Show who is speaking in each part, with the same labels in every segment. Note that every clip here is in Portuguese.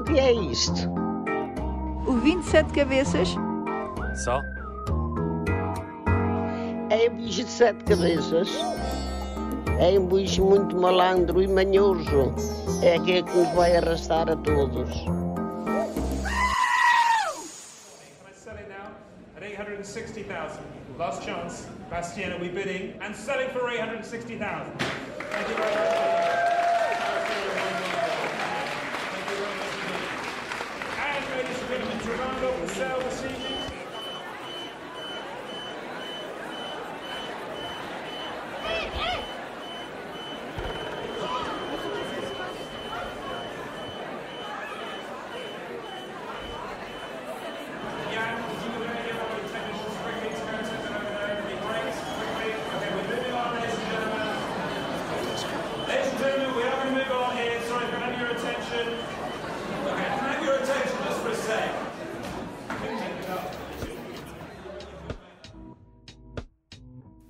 Speaker 1: O que é isto?
Speaker 2: O 27 cabeças?
Speaker 3: Só?
Speaker 1: É um bicho de sete cabeças. É um bicho muito malandro e manhoso. É aquele que nos vai arrastar a todos.
Speaker 4: selling now at 860,000. Last chance. Bastien, are we bidding? And selling for 860,000. Thank you very much.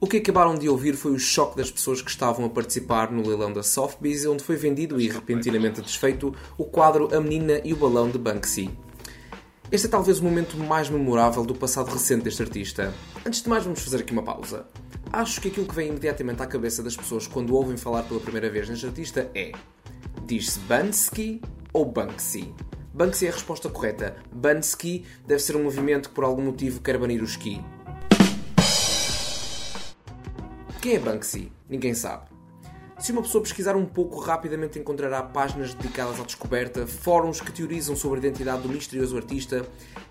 Speaker 5: O que acabaram de ouvir foi o choque das pessoas que estavam a participar no leilão da Sotheby's, onde foi vendido e repentinamente desfeito o quadro A Menina e o Balão de Banksy. Este é talvez o momento mais memorável do passado recente deste artista. Antes de mais, vamos fazer aqui uma pausa. Acho que aquilo que vem imediatamente à cabeça das pessoas quando ouvem falar pela primeira vez neste artista é: diz-se Bansky ou Banksy? Banksy é a resposta correta. Bansky deve ser um movimento que por algum motivo quer banir o ski. Quem é Banksy? Ninguém sabe. Se uma pessoa pesquisar um pouco, rapidamente encontrará páginas dedicadas à descoberta, fóruns que teorizam sobre a identidade do misterioso artista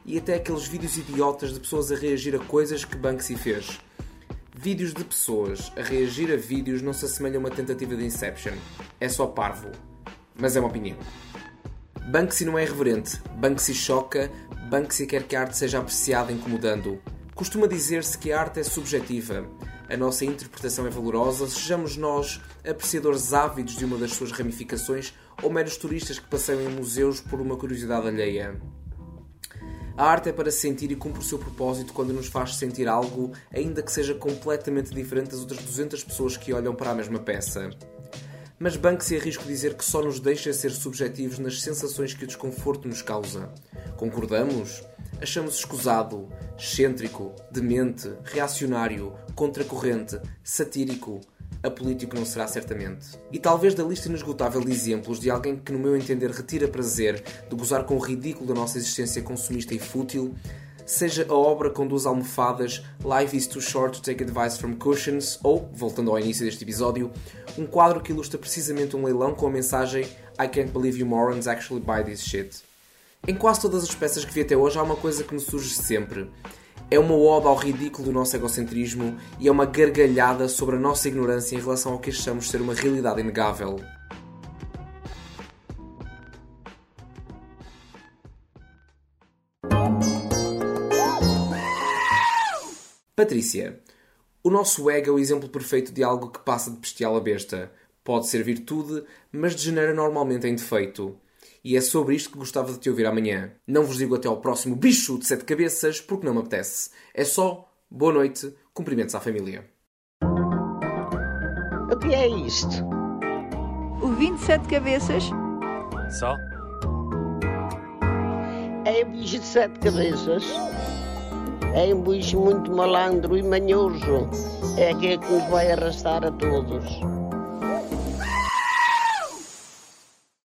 Speaker 5: e até aqueles vídeos idiotas de pessoas a reagir a coisas que Banksy fez. Vídeos de pessoas a reagir a vídeos não se assemelham a uma tentativa de Inception. É só parvo. Mas é uma opinião. Banksy não é irreverente. Banksy choca. Banksy quer que a arte seja apreciada incomodando. Costuma dizer-se que a arte é subjetiva. A nossa interpretação é valorosa, sejamos nós apreciadores ávidos de uma das suas ramificações ou meros turistas que passeiam em museus por uma curiosidade alheia. A arte é para sentir e cumpre o seu propósito quando nos faz sentir algo, ainda que seja completamente diferente das outras 200 pessoas que olham para a mesma peça. Mas Banksy arrisco dizer que só nos deixa ser subjetivos nas sensações que o desconforto nos causa. Concordamos? Achamos escusado, excêntrico, demente, reacionário, contracorrente, satírico. Apolítico não será certamente. E talvez da lista inesgotável de exemplos de alguém que, no meu entender, retira prazer de gozar com o ridículo da nossa existência consumista e fútil, seja a obra com duas almofadas Life is Too Short to Take Advice from Cushions ou, voltando ao início deste episódio, um quadro que ilustra precisamente um leilão com a mensagem I can't believe you morons actually buy this shit. Em quase todas as peças que vi até hoje há uma coisa que me surge sempre. É uma ode ao ridículo do nosso egocentrismo e é uma gargalhada sobre a nossa ignorância em relação ao que achamos ser uma realidade inegável. Patrícia, o nosso ego é o exemplo perfeito de algo que passa de bestial a besta. Pode ser virtude, mas degenera normalmente em defeito. E é sobre isto que gostava de te ouvir amanhã. Não vos digo até ao próximo bicho de sete cabeças, porque não me apetece. É só boa noite, cumprimentos à família.
Speaker 1: O que é isto?
Speaker 2: O 27 cabeças?
Speaker 3: Só?
Speaker 1: É um bicho de sete cabeças. É um bicho muito malandro e manhoso. É aquele que nos vai arrastar a todos.